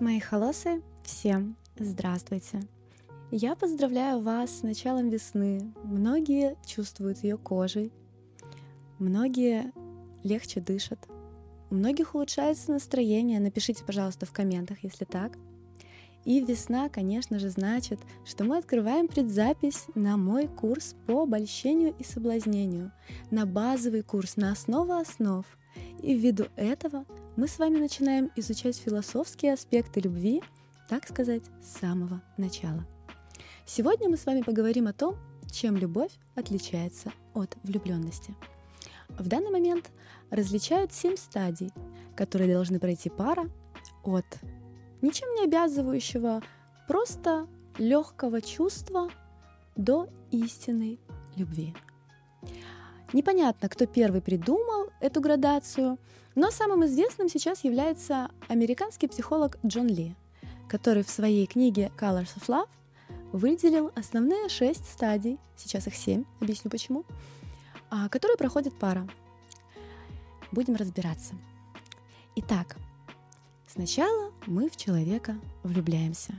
Мои холосы, всем здравствуйте! Я поздравляю вас с началом весны. Многие чувствуют ее кожей, многие легче дышат, у многих улучшается настроение. Напишите, пожалуйста, в комментах, если так. И весна, конечно же, значит, что мы открываем предзапись на мой курс по обольщению и соблазнению, на базовый курс, на основу основ. И ввиду этого мы с вами начинаем изучать философские аспекты любви, так сказать, с самого начала. Сегодня мы с вами поговорим о том, чем любовь отличается от влюбленности. В данный момент различают семь стадий, которые должны пройти пара от ничем не обязывающего, просто легкого чувства до истинной любви. Непонятно, кто первый придумал эту градацию, но самым известным сейчас является американский психолог Джон Ли, который в своей книге Colors of Love выделил основные шесть стадий, сейчас их семь, объясню почему, а, которые проходит пара. Будем разбираться. Итак, сначала мы в человека влюбляемся.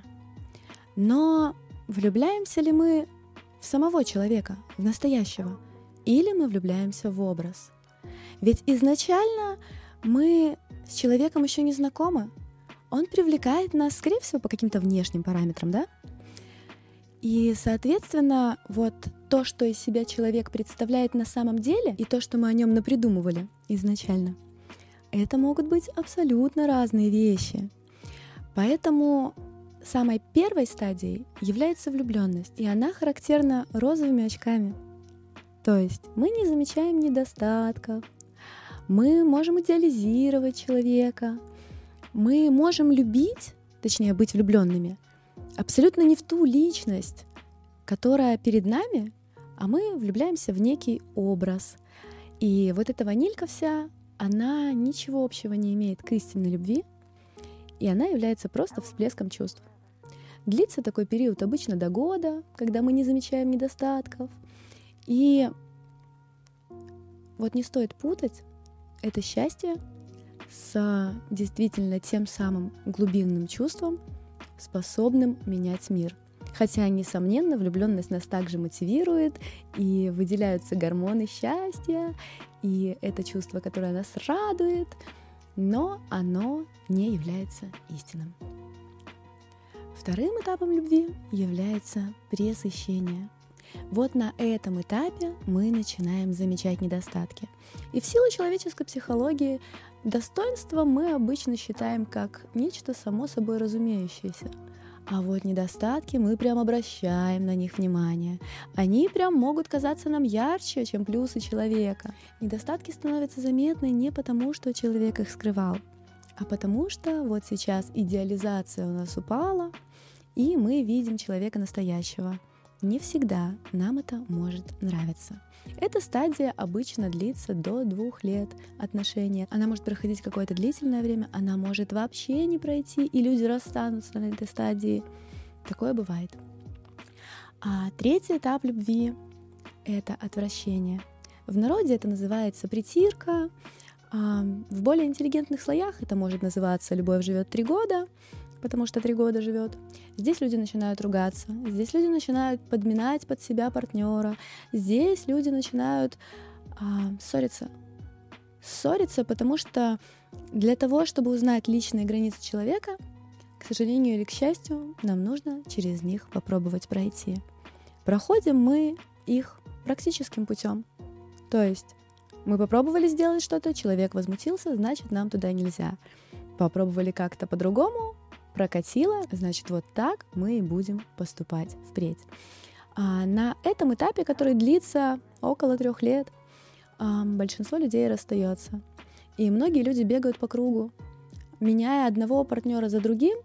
Но влюбляемся ли мы в самого человека, в настоящего, или мы влюбляемся в образ? Ведь изначально мы с человеком еще не знакомы. Он привлекает нас, скорее всего, по каким-то внешним параметрам, да? И, соответственно, вот то, что из себя человек представляет на самом деле, и то, что мы о нем напридумывали изначально, это могут быть абсолютно разные вещи. Поэтому самой первой стадией является влюбленность, и она характерна розовыми очками. То есть мы не замечаем недостатков, мы можем идеализировать человека, мы можем любить, точнее быть влюбленными, абсолютно не в ту личность, которая перед нами, а мы влюбляемся в некий образ. И вот эта ванилька вся, она ничего общего не имеет к истинной любви, и она является просто всплеском чувств. Длится такой период обычно до года, когда мы не замечаем недостатков. И вот не стоит путать это счастье с действительно тем самым глубинным чувством, способным менять мир. Хотя, несомненно, влюбленность нас также мотивирует, и выделяются гормоны счастья, и это чувство, которое нас радует, но оно не является истинным. Вторым этапом любви является пресыщение. Вот на этом этапе мы начинаем замечать недостатки. И в силу человеческой психологии Достоинство мы обычно считаем как нечто само собой разумеющееся. А вот недостатки мы прям обращаем на них внимание. Они прям могут казаться нам ярче, чем плюсы человека. Недостатки становятся заметны не потому, что человек их скрывал, а потому что вот сейчас идеализация у нас упала, и мы видим человека настоящего. Не всегда нам это может нравиться. Эта стадия обычно длится до двух лет отношения. Она может проходить какое-то длительное время, она может вообще не пройти, и люди расстанутся на этой стадии. Такое бывает. А третий этап любви — это отвращение. В народе это называется притирка, а в более интеллигентных слоях это может называться «любовь живет три года», потому что три года живет. Здесь люди начинают ругаться, здесь люди начинают подминать под себя партнера, здесь люди начинают а, ссориться. Ссориться, потому что для того, чтобы узнать личные границы человека, к сожалению или к счастью, нам нужно через них попробовать пройти. Проходим мы их практическим путем. То есть мы попробовали сделать что-то, человек возмутился, значит, нам туда нельзя. Попробовали как-то по-другому, прокатило, значит, вот так мы и будем поступать впредь. А на этом этапе, который длится около трех лет, большинство людей расстается. И многие люди бегают по кругу, меняя одного партнера за другим,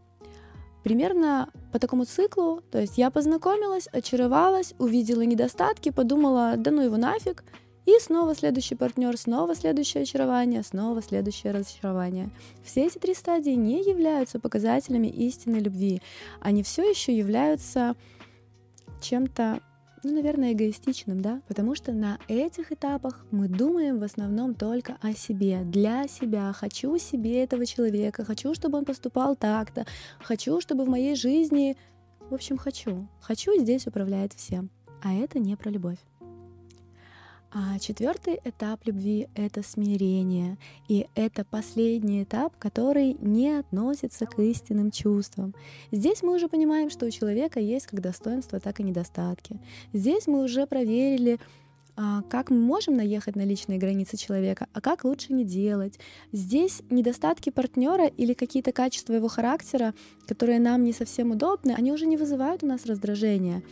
примерно по такому циклу. То есть я познакомилась, очаровалась, увидела недостатки, подумала, да ну его нафиг, и снова следующий партнер, снова следующее очарование, снова следующее разочарование. Все эти три стадии не являются показателями истинной любви. Они все еще являются чем-то ну, наверное, эгоистичным, да, потому что на этих этапах мы думаем в основном только о себе, для себя. Хочу себе этого человека, хочу, чтобы он поступал так-то, хочу, чтобы в моей жизни... В общем, хочу. Хочу здесь управляет всем. А это не про любовь. А четвертый этап любви — это смирение. И это последний этап, который не относится к истинным чувствам. Здесь мы уже понимаем, что у человека есть как достоинства, так и недостатки. Здесь мы уже проверили, а, как мы можем наехать на личные границы человека, а как лучше не делать. Здесь недостатки партнера или какие-то качества его характера, которые нам не совсем удобны, они уже не вызывают у нас раздражения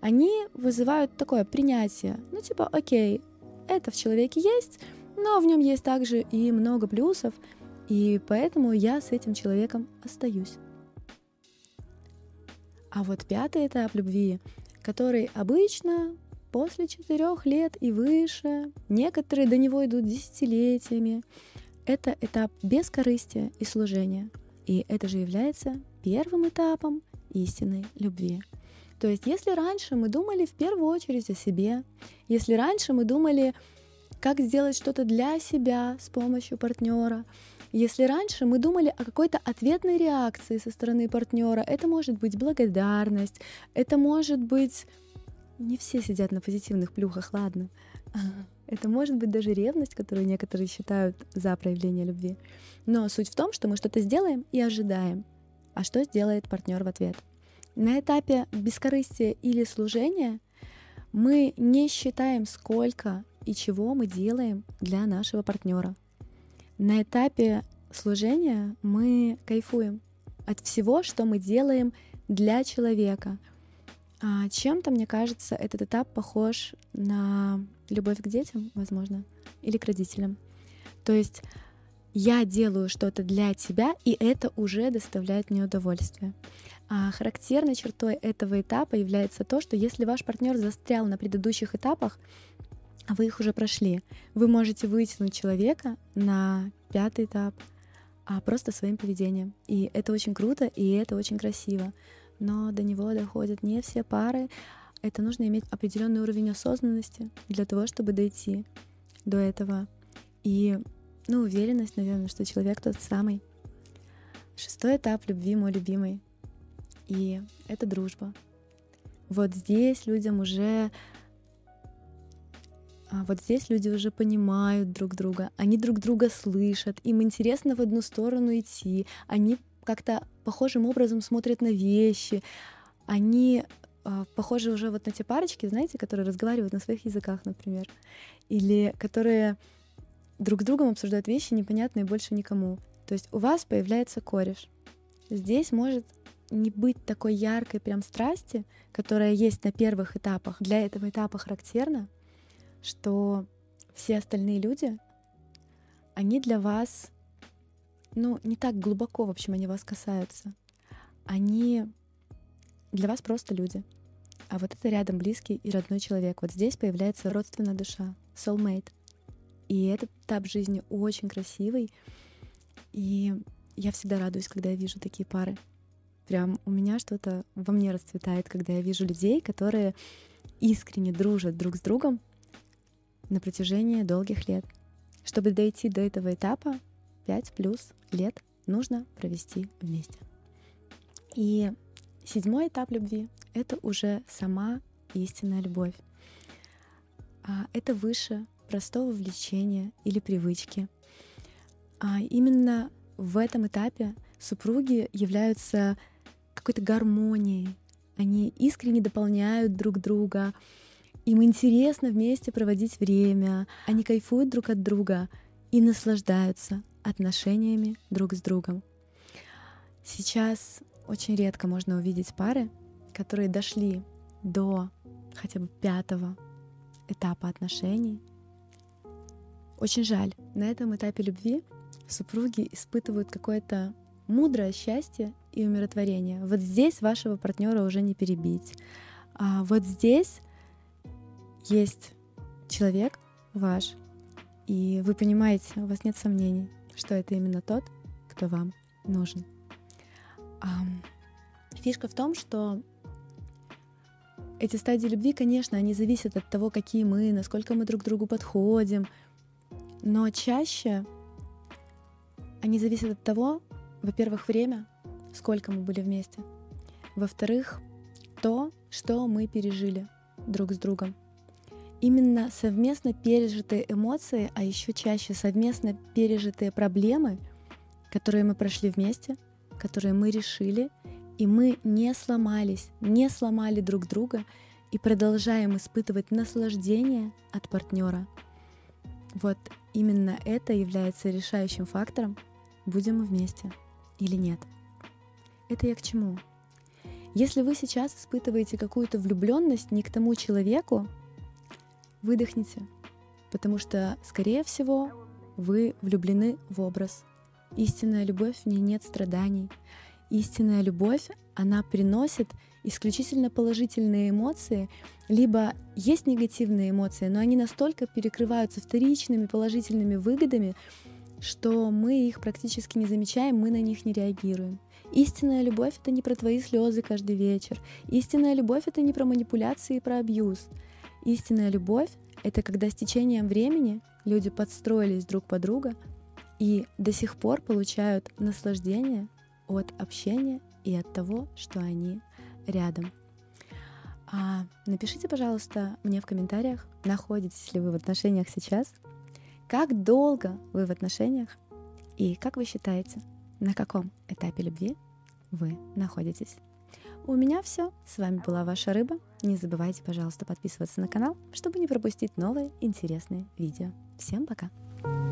они вызывают такое принятие. Ну, типа, окей, это в человеке есть, но в нем есть также и много плюсов, и поэтому я с этим человеком остаюсь. А вот пятый этап любви, который обычно после четырех лет и выше, некоторые до него идут десятилетиями, это этап бескорыстия и служения. И это же является первым этапом истинной любви. То есть если раньше мы думали в первую очередь о себе, если раньше мы думали, как сделать что-то для себя с помощью партнера, если раньше мы думали о какой-то ответной реакции со стороны партнера, это может быть благодарность, это может быть... Не все сидят на позитивных плюхах, ладно. Это может быть даже ревность, которую некоторые считают за проявление любви. Но суть в том, что мы что-то сделаем и ожидаем. А что сделает партнер в ответ? На этапе бескорыстия или служения мы не считаем, сколько и чего мы делаем для нашего партнера. На этапе служения мы кайфуем от всего, что мы делаем для человека. А чем-то, мне кажется, этот этап похож на любовь к детям, возможно, или к родителям. То есть я делаю что-то для тебя, и это уже доставляет мне удовольствие. А характерной чертой этого этапа является то, что если ваш партнер застрял на предыдущих этапах, а вы их уже прошли, вы можете вытянуть человека на пятый этап а просто своим поведением. И это очень круто, и это очень красиво. Но до него доходят не все пары. Это нужно иметь определенный уровень осознанности для того, чтобы дойти до этого. И, ну, уверенность, наверное, что человек тот самый. Шестой этап любви, мой любимый, и это дружба. Вот здесь людям уже а вот здесь люди уже понимают друг друга, они друг друга слышат, им интересно в одну сторону идти, они как-то похожим образом смотрят на вещи, они э, похожи уже вот на те парочки, знаете, которые разговаривают на своих языках, например, или которые друг с другом обсуждают вещи, непонятные больше никому. То есть у вас появляется кореш. Здесь может не быть такой яркой прям страсти, которая есть на первых этапах. Для этого этапа характерно, что все остальные люди, они для вас, ну, не так глубоко, в общем, они вас касаются. Они для вас просто люди. А вот это рядом близкий и родной человек. Вот здесь появляется родственная душа, soulmate. И этот этап жизни очень красивый. И я всегда радуюсь, когда я вижу такие пары. Прям у меня что-то во мне расцветает, когда я вижу людей, которые искренне дружат друг с другом на протяжении долгих лет. Чтобы дойти до этого этапа, 5 плюс лет нужно провести вместе. И седьмой этап любви — это уже сама истинная любовь. А это выше простого влечения или привычки. А именно в этом этапе супруги являются какой-то гармонией. Они искренне дополняют друг друга. Им интересно вместе проводить время. Они кайфуют друг от друга и наслаждаются отношениями друг с другом. Сейчас очень редко можно увидеть пары, которые дошли до хотя бы пятого этапа отношений. Очень жаль, на этом этапе любви супруги испытывают какое-то мудрое счастье и умиротворение. Вот здесь вашего партнера уже не перебить. А вот здесь есть человек ваш, и вы понимаете, у вас нет сомнений, что это именно тот, кто вам нужен. Фишка в том, что эти стадии любви, конечно, они зависят от того, какие мы, насколько мы друг к другу подходим, но чаще они зависят от того, во-первых, время, сколько мы были вместе, во-вторых, то, что мы пережили друг с другом. Именно совместно пережитые эмоции, а еще чаще совместно пережитые проблемы, которые мы прошли вместе, которые мы решили, и мы не сломались, не сломали друг друга и продолжаем испытывать наслаждение от партнера. Вот именно это является решающим фактором, будем вместе или нет. Это я к чему? Если вы сейчас испытываете какую-то влюбленность не к тому человеку, выдохните, потому что, скорее всего, вы влюблены в образ. Истинная любовь, в ней нет страданий. Истинная любовь, она приносит исключительно положительные эмоции, либо есть негативные эмоции, но они настолько перекрываются вторичными положительными выгодами, что мы их практически не замечаем, мы на них не реагируем. Истинная любовь — это не про твои слезы каждый вечер. Истинная любовь — это не про манипуляции и про абьюз. Истинная любовь — это когда с течением времени люди подстроились друг под друга и до сих пор получают наслаждение от общения и от того, что они рядом. А напишите, пожалуйста, мне в комментариях, находитесь ли вы в отношениях сейчас, как долго вы в отношениях и как вы считаете, на каком этапе любви вы находитесь. У меня все. С вами была ваша рыба. Не забывайте, пожалуйста, подписываться на канал, чтобы не пропустить новые интересные видео. Всем пока! thank you